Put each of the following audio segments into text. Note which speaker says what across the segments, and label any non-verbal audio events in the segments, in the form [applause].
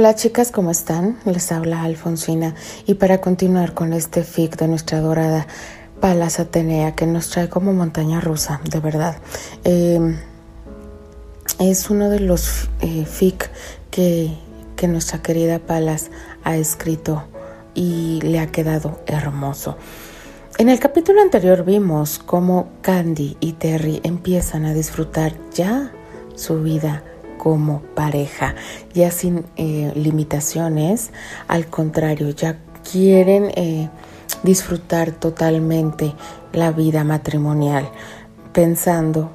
Speaker 1: Hola chicas, ¿cómo están? Les habla Alfonsina y para continuar con este fic de nuestra adorada Palas Atenea que nos trae como montaña rusa, de verdad. Em, es uno de los eh, fic que, que nuestra querida Palas ha escrito y le ha quedado hermoso. En el capítulo anterior vimos cómo Candy y Terry empiezan a disfrutar ya su vida como pareja, ya sin eh, limitaciones, al contrario, ya quieren eh, disfrutar totalmente la vida matrimonial, pensando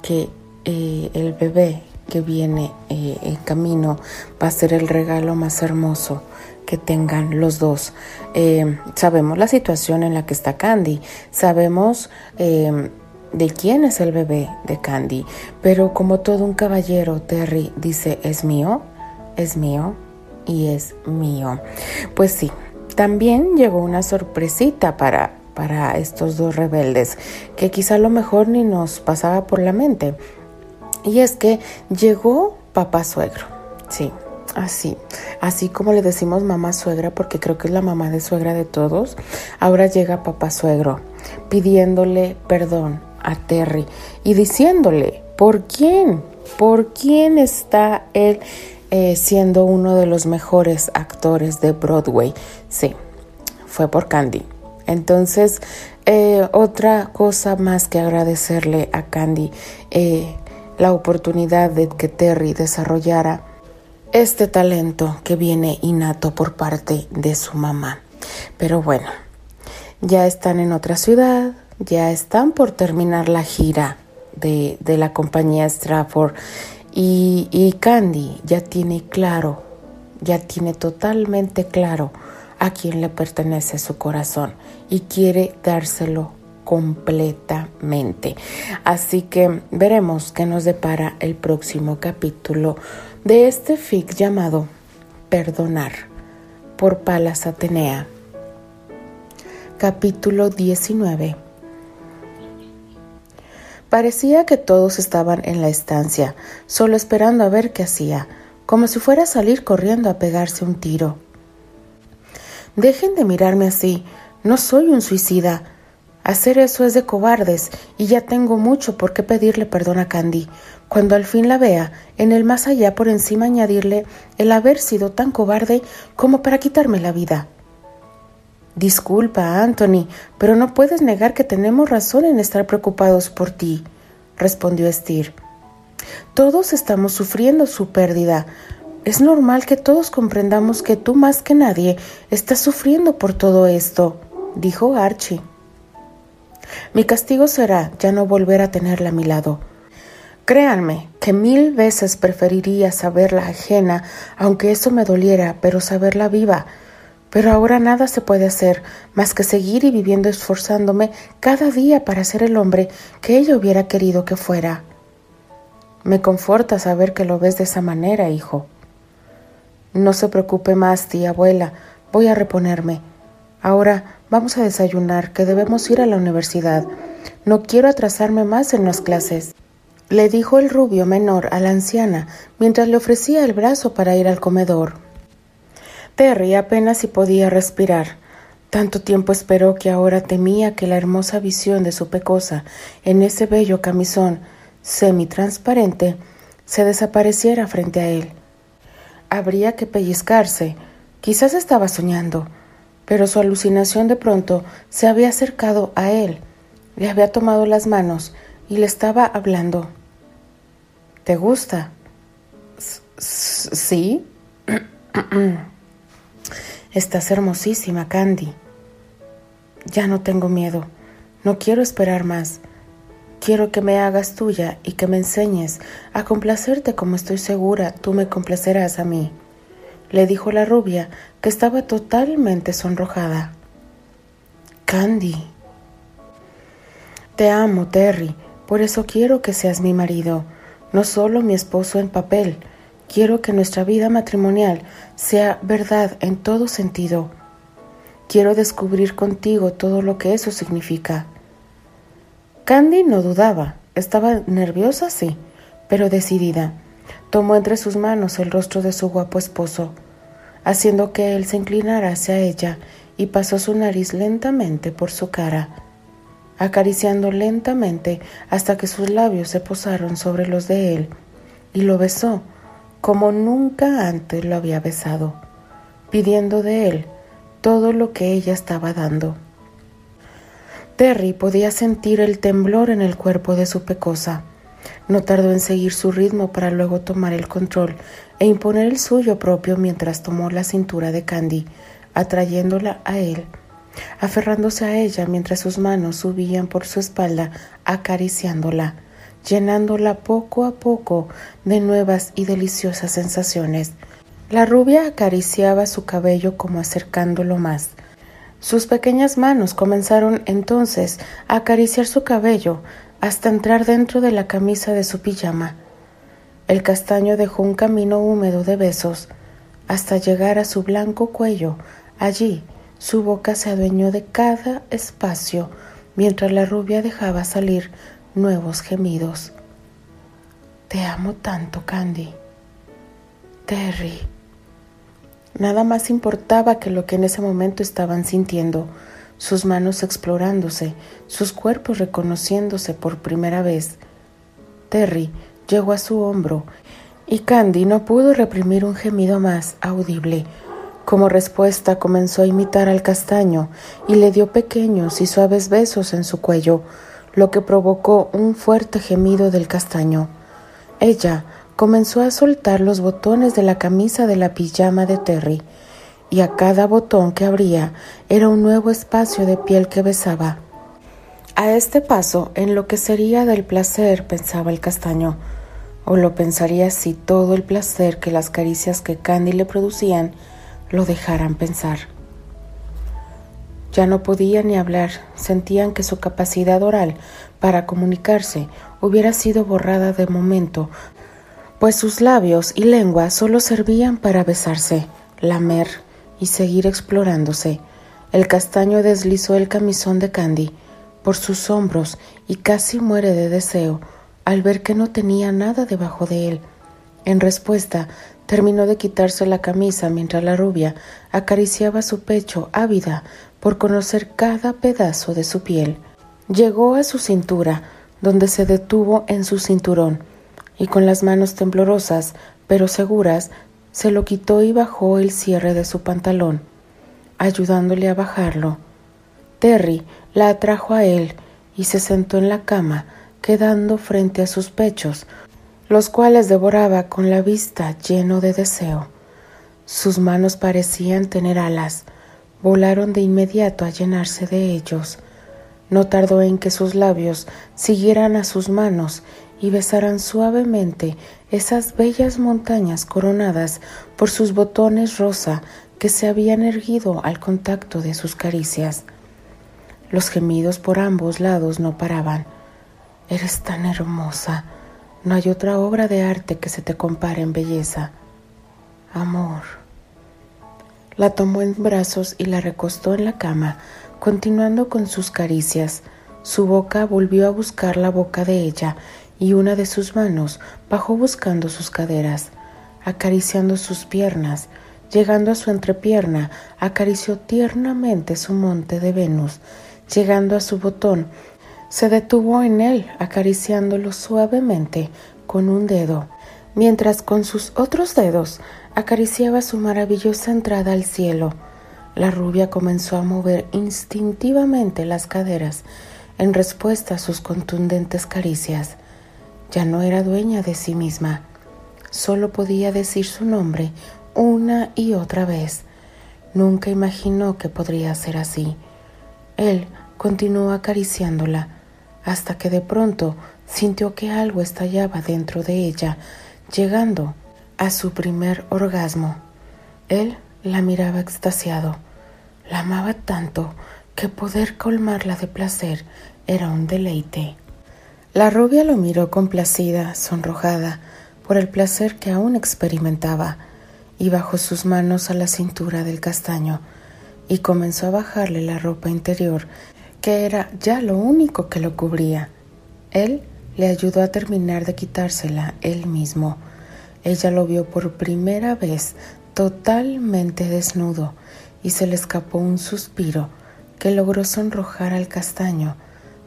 Speaker 1: que eh, el bebé que viene en camino va a ser el regalo más hermoso que tengan los dos. sabemos la situación en la que está Candy, sabemos de quién es el bebé de Candy, pero como todo un caballero, Terry dice, es mío, es mío y es mío. Pues sí, también llegó una sorpresita para, para estos dos rebeldes, que quizá a lo mejor ni nos pasaba por la mente. Y es que llegó papá suegro, sí, así, así como le decimos mamá suegra, porque creo que es la mamá de suegra de todos, ahora llega papá suegro pidiéndole perdón a Terry y diciéndole, ¿por quién? ¿Por quién está él eh, siendo uno de los mejores actores de Broadway? Sí, fue por Candy. Entonces, eh, otra cosa más que agradecerle a Candy, eh, la oportunidad de que Terry desarrollara este talento que viene innato por parte de su mamá. Pero bueno, ya están en otra ciudad, ya están por terminar la gira de, la compañía Stratford y, y Candy ya tiene claro, ya tiene totalmente claro a quién le pertenece su corazón y quiere dárselo completamente. Así que veremos qué nos depara el próximo capítulo de este fic llamado Perdonar por Palas Atenea. Capítulo 19 Parecía que todos estaban en la estancia, solo esperando a ver qué hacía, como si fuera a salir corriendo a pegarse un tiro. Dejen de mirarme así, no soy un suicida. Hacer eso es de cobardes y ya tengo mucho por qué pedirle perdón a Candy. Cuando al fin la vea, en el más allá por encima añadirle el haber sido tan cobarde como para quitarme la vida. Disculpa, Anthony, pero no puedes negar que tenemos razón en estar preocupados por ti, respondió Steer. Todos estamos sufriendo su pérdida. Es normal que todos comprendamos que tú más que nadie estás sufriendo por todo esto, dijo Archie. Mi castigo será ya no volver a tenerla a mi lado. Créanme que mil veces preferiría saberla ajena, aunque eso me doliera, pero saberla viva, pero ahora nada se puede hacer más que seguir y viviendo esforzándome cada día para ser el hombre que ella hubiera querido que fuera. Me conforta saber que lo ves de esa manera, hijo. No se preocupe más, tía abuela, voy a reponerme. Ahora vamos a desayunar, que debemos ir a la universidad. No quiero atrasarme más en las clases. Le dijo el rubio menor a la anciana mientras le ofrecía el brazo para ir al comedor. Terry apenas si podía respirar. Tanto tiempo esperó que ahora temía que la hermosa visión de su pecosa en ese bello camisón semi-transparente se desapareciera frente a él. Habría que pellizcarse. Quizás estaba soñando, pero su alucinación de pronto se había acercado a él, le había tomado las manos y le estaba hablando. ¿Te gusta? ¿Sí? [clears throat] Estás hermosísima, Candy. Ya no tengo miedo. No quiero esperar más. Quiero que me hagas tuya y que me enseñes a complacerte como estoy segura tú me complacerás a mí, le dijo la rubia, que estaba totalmente sonrojada. Candy. Te amo, Terry, por eso quiero que seas mi marido, no solo mi esposo en papel, Quiero que nuestra vida matrimonial sea verdad en todo sentido. Quiero descubrir contigo todo lo que eso significa. Candy no dudaba, estaba nerviosa, sí, pero decidida. tomó entre sus manos el rostro de su guapo esposo, haciendo que él se inclinara hacia ella y pasó su nariz lentamente por su cara, acariciando lentamente hasta que sus labios se posaron sobre los de él, y lo besó como nunca antes lo había besado, pidiendo de él todo lo que ella estaba dando. Terry podía sentir el temblor en el cuerpo de su pecosa. No tardó en seguir su ritmo para luego tomar el control e imponer el suyo propio mientras tomó la cintura de Candy, atrayéndola a él, aferrándose a ella mientras sus manos subían por su espalda, acariciándola, llenándola poco a poco de nuevas y deliciosas sensaciones. La rubia acariciaba su cabello como acercándolo más. Sus pequeñas manos comenzaron entonces a acariciar su cabello hasta entrar dentro de la camisa de su pijama. El castaño dejó un camino húmedo de besos hasta llegar a su blanco cuello. Allí su boca se adueñó de cada espacio mientras la rubia dejaba salir nuevos gemidos. Te amo tanto, Candy. Terry. Nada más importaba que lo que en ese momento estaban sintiendo, sus manos explorándose, sus cuerpos reconociéndose por primera vez. Terry llegó a su hombro y Candy no pudo reprimir un gemido más audible. Como respuesta comenzó a imitar al castaño y le dio pequeños y suaves besos en su cuello, lo que provocó un fuerte gemido del castaño. Ella comenzó a soltar los botones de la camisa de la pijama de Terry, y a cada botón que abría era un nuevo espacio de piel que besaba. A este paso enloquecería del placer, pensaba el castaño, o lo pensaría si todo el placer que las caricias que Candy le producían lo dejaran pensar. Ya no podía ni hablar, sentían que su capacidad oral para comunicarse hubiera sido borrada de momento, pues sus labios y lengua solo servían para besarse, lamer y seguir explorándose. El castaño deslizó el camisón de Candy por sus hombros y casi muere de deseo al ver que no tenía nada debajo de él. En respuesta, terminó de quitarse la camisa mientras la rubia acariciaba su pecho ávida por conocer cada pedazo de su piel. Llegó a su cintura, donde se detuvo en su cinturón, y con las manos temblorosas, pero seguras, se lo quitó y bajó el cierre de su pantalón, ayudándole a bajarlo. Terry la atrajo a él y se sentó en la cama, quedando frente a sus pechos, los cuales devoraba con la vista lleno de deseo. Sus manos parecían tener alas, volaron de inmediato a llenarse de ellos. No tardó en que sus labios siguieran a sus manos y besaran suavemente esas bellas montañas coronadas por sus botones rosa que se habían erguido al contacto de sus caricias. Los gemidos por ambos lados no paraban. Eres tan hermosa. No hay otra obra de arte que se te compare en belleza. Amor. La tomó en brazos y la recostó en la cama, continuando con sus caricias. Su boca volvió a buscar la boca de ella y una de sus manos bajó buscando sus caderas, acariciando sus piernas, llegando a su entrepierna, acarició tiernamente su monte de Venus, llegando a su botón, se detuvo en él, acariciándolo suavemente con un dedo, mientras con sus otros dedos acariciaba su maravillosa entrada al cielo. La rubia comenzó a mover instintivamente las caderas en respuesta a sus contundentes caricias. Ya no era dueña de sí misma, solo podía decir su nombre una y otra vez. Nunca imaginó que podría ser así. Él continuó acariciándola, hasta que de pronto sintió que algo estallaba dentro de ella, llegando a su primer orgasmo. Él la miraba extasiado. La amaba tanto que poder colmarla de placer era un deleite. La rubia lo miró complacida, sonrojada, por el placer que aún experimentaba, y bajó sus manos a la cintura del castaño y comenzó a bajarle la ropa interior que era ya lo único que lo cubría. Él le ayudó a terminar de quitársela él mismo. Ella lo vio por primera vez totalmente desnudo y se le escapó un suspiro que logró sonrojar al castaño.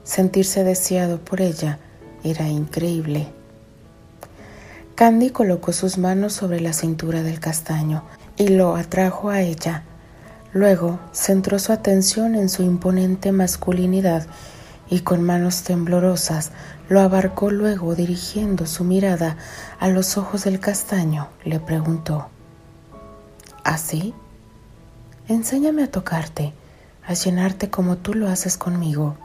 Speaker 1: Sentirse deseado por ella era increíble. Candy colocó sus manos sobre la cintura del castaño y lo atrajo a ella. Luego centró su atención en su imponente masculinidad y con manos temblorosas lo abarcó luego dirigiendo su mirada a los ojos del castaño, le preguntó ¿Así? Enséñame a tocarte, a llenarte como tú lo haces conmigo.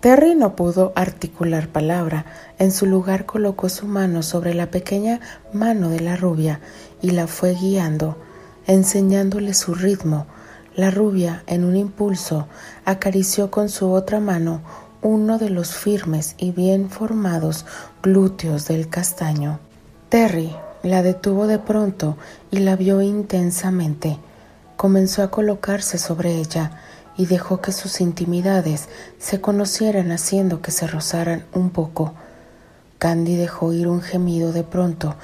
Speaker 1: Terry no pudo articular palabra. En su lugar colocó su mano sobre la pequeña mano de la rubia y la fue guiando, enseñándole su ritmo. La rubia, en un impulso, acarició con su otra mano uno de los firmes y bien formados glúteos del castaño. Terry la detuvo de pronto y la vio intensamente. Comenzó a colocarse sobre ella y dejó que sus intimidades se conocieran haciendo que se rozaran un poco. Candy dejó ir un gemido de pronto.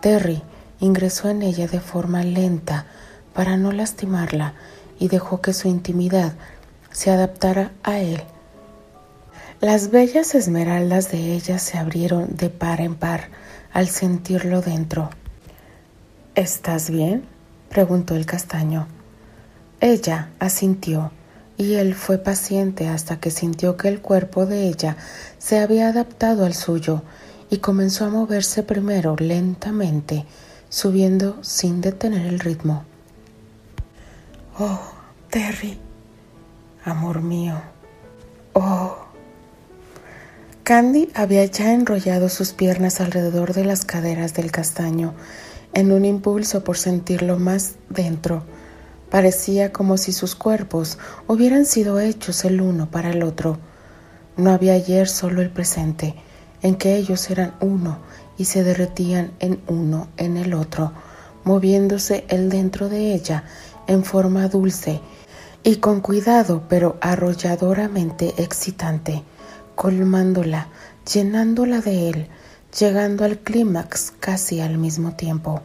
Speaker 1: Terry ingresó en ella de forma lenta para no lastimarla y dejó que su intimidad se adaptara a él. Las bellas esmeraldas de ella se abrieron de par en par al sentirlo dentro. ¿Estás bien? preguntó el castaño. Ella asintió y él fue paciente hasta que sintió que el cuerpo de ella se había adaptado al suyo y comenzó a moverse primero lentamente, subiendo sin detener el ritmo. Oh, Terry, amor mío. Oh. Candy había ya enrollado sus piernas alrededor de las caderas del castaño, en un impulso por sentirlo más dentro. Parecía como si sus cuerpos hubieran sido hechos el uno para el otro. No había ayer solo el presente, en que ellos eran uno y se derretían en uno en el otro, moviéndose el dentro de ella en forma dulce y con cuidado pero arrolladoramente excitante colmándola, llenándola de él, llegando al clímax casi al mismo tiempo.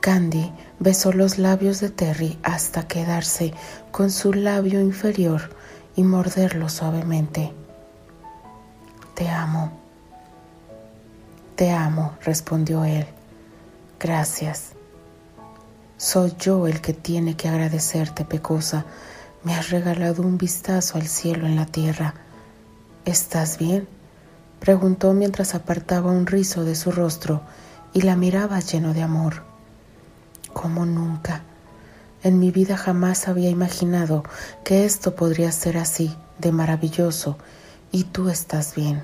Speaker 1: Candy besó los labios de Terry hasta quedarse con su labio inferior y morderlo suavemente. Te amo. Te amo, respondió él. Gracias. Soy yo el que tiene que agradecerte, Pecosa. Me has regalado un vistazo al cielo en la tierra ¿Estás bien? preguntó mientras apartaba un rizo de su rostro y la miraba lleno de amor. Como nunca. En mi vida jamás había imaginado que esto podría ser así, de maravilloso, y tú estás bien.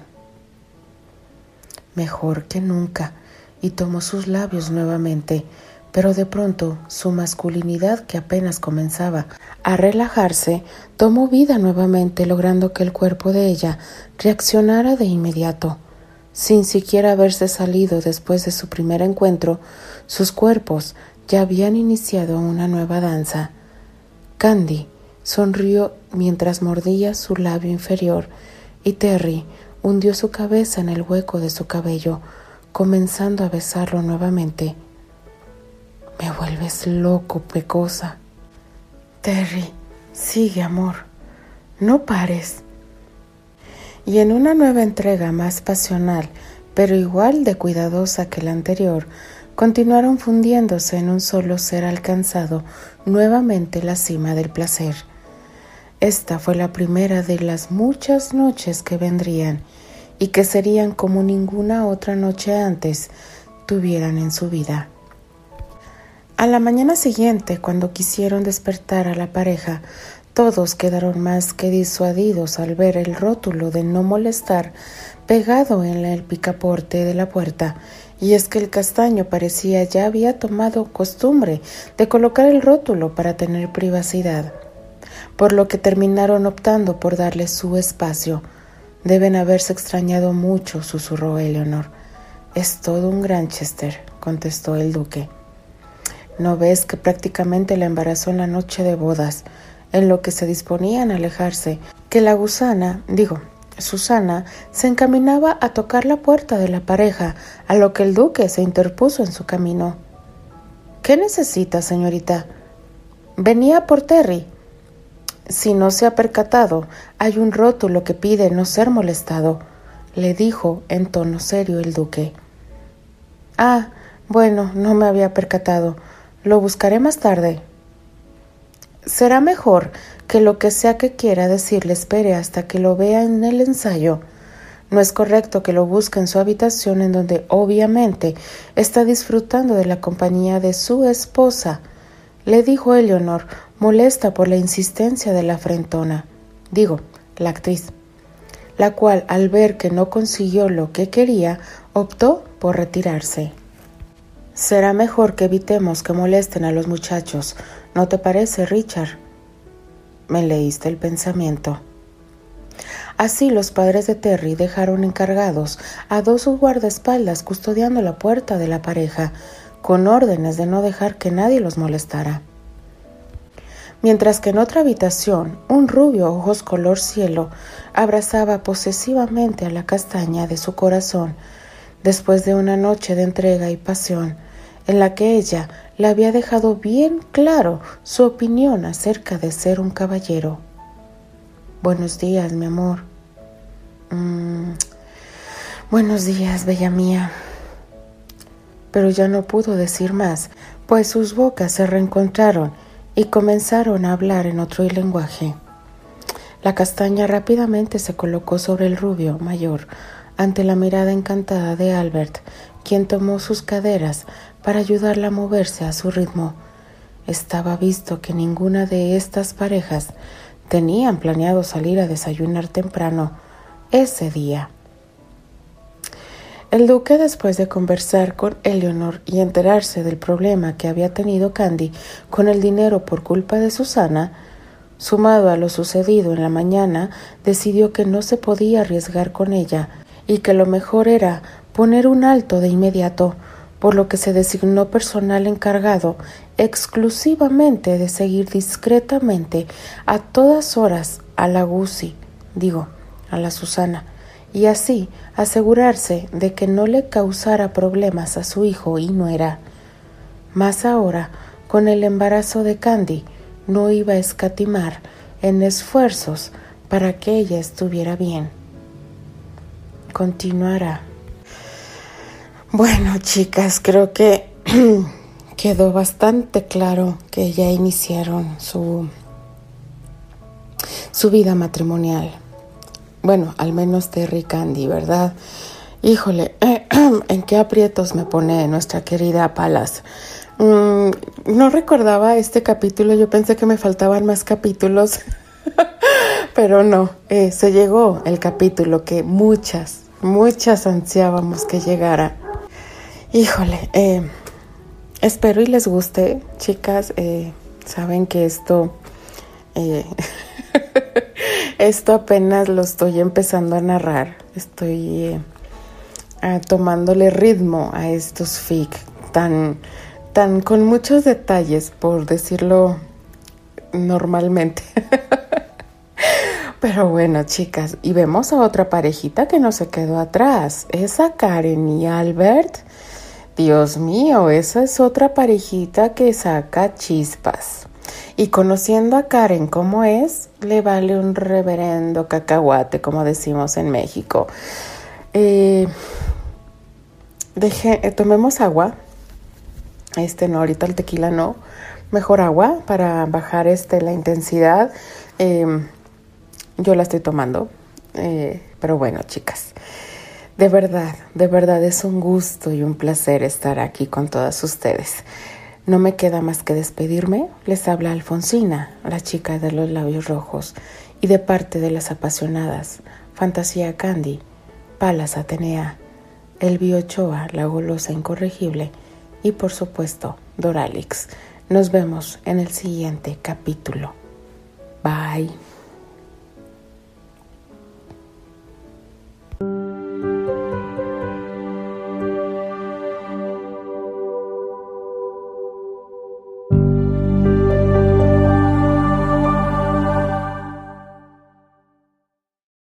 Speaker 1: Mejor que nunca, y tomó sus labios nuevamente, pero de pronto su masculinidad, que apenas comenzaba a relajarse, tomó vida nuevamente, logrando que el cuerpo de ella reaccionara de inmediato. Sin siquiera haberse salido después de su primer encuentro, sus cuerpos ya habían iniciado una nueva danza. Candy sonrió mientras mordía su labio inferior y Terry hundió su cabeza en el hueco de su cabello, comenzando a besarlo nuevamente. Me vuelves loco, pecosa. Terry, sigue, amor. No pares. Y en una nueva entrega más pasional, pero igual de cuidadosa que la anterior, continuaron fundiéndose en un solo ser alcanzado nuevamente la cima del placer. Esta fue la primera de las muchas noches que vendrían y que serían como ninguna otra noche antes tuvieran en su vida. A la mañana siguiente, cuando quisieron despertar a la pareja, todos quedaron más que disuadidos al ver el rótulo de no molestar pegado en el picaporte de la puerta, y es que el castaño parecía ya había tomado costumbre de colocar el rótulo para tener privacidad, por lo que terminaron optando por darle su espacio. Deben haberse extrañado mucho, susurró Eleanor. Es todo un Granchester, contestó el duque. ¿No ves que prácticamente la embarazó en la noche de bodas, en lo que se disponían a alejarse? Que la gusana, digo, Susana se encaminaba a tocar la puerta de la pareja, a lo que el duque se interpuso en su camino. ¿Qué necesita, señorita? Venía por Terry. Si no se ha percatado, hay un rótulo que pide no ser molestado, le dijo en tono serio el duque. Ah, bueno, no me había percatado. Lo buscaré más tarde. Será mejor que lo que sea que quiera decirle espere hasta que lo vea en el ensayo. No es correcto que lo busque en su habitación en donde obviamente está disfrutando de la compañía de su esposa, le dijo Eleonor, molesta por la insistencia de la frentona, digo, la actriz, la cual al ver que no consiguió lo que quería, optó por retirarse. Será mejor que evitemos que molesten a los muchachos, ¿no te parece, Richard? Me leíste el pensamiento. Así los padres de Terry dejaron encargados a dos guardaespaldas custodiando la puerta de la pareja, con órdenes de no dejar que nadie los molestara. Mientras que en otra habitación un rubio ojos color cielo abrazaba posesivamente a la castaña de su corazón después de una noche de entrega y pasión en la que ella le había dejado bien claro su opinión acerca de ser un caballero. Buenos días, mi amor. Mm, buenos días, bella mía. Pero ya no pudo decir más, pues sus bocas se reencontraron y comenzaron a hablar en otro lenguaje. La castaña rápidamente se colocó sobre el rubio mayor ante la mirada encantada de Albert, quien tomó sus caderas para ayudarla a moverse a su ritmo. Estaba visto que ninguna de estas parejas tenían planeado salir a desayunar temprano ese día. El duque, después de conversar con Eleanor y enterarse del problema que había tenido Candy con el dinero por culpa de Susana, sumado a lo sucedido en la mañana, decidió que no se podía arriesgar con ella y que lo mejor era poner un alto de inmediato, por lo que se designó personal encargado exclusivamente de seguir discretamente a todas horas a la Gussie, digo, a la Susana, y así asegurarse de que no le causara problemas a su hijo y nuera. Más ahora, con el embarazo de Candy, no iba a escatimar en esfuerzos para que ella estuviera bien. Continuará. Bueno, chicas, creo que [clears throat] quedó bastante claro que ya iniciaron su, su vida matrimonial. Bueno, al menos Terry Candy, ¿verdad? Híjole, [clears throat] ¿en qué aprietos me pone nuestra querida Palas? Mm, no recordaba este capítulo, yo pensé que me faltaban más capítulos, [laughs] pero no, eh, se llegó el capítulo que muchas, muchas ansiábamos que llegara. Híjole, eh, espero y les guste, chicas. Eh, saben que esto, [laughs] esto apenas lo estoy empezando a narrar. Estoy tomándole ritmo a estos fic tan, tan con muchos detalles, por decirlo normalmente. [laughs] Pero bueno, chicas, y vemos a otra parejita que no se quedó atrás. Esa Karen y Albert Dios mío, esa es otra parejita que saca chispas. Y conociendo a Karen como es, le vale un reverendo cacahuate, como decimos en México. Eh, eh, tomemos agua. Este no, ahorita el tequila no. Mejor agua para bajar este, la intensidad. Eh, yo la estoy tomando. pero bueno, chicas. De verdad, de verdad es un gusto y un placer estar aquí con todas ustedes. No me queda más que despedirme. Les habla Alfonsina, la chica de los labios rojos, y de parte de las apasionadas, Fantasía Candy, Palas Atenea, Elvio Ochoa, la golosa incorregible, y por supuesto, Doralix. Nos vemos en el siguiente capítulo. Bye.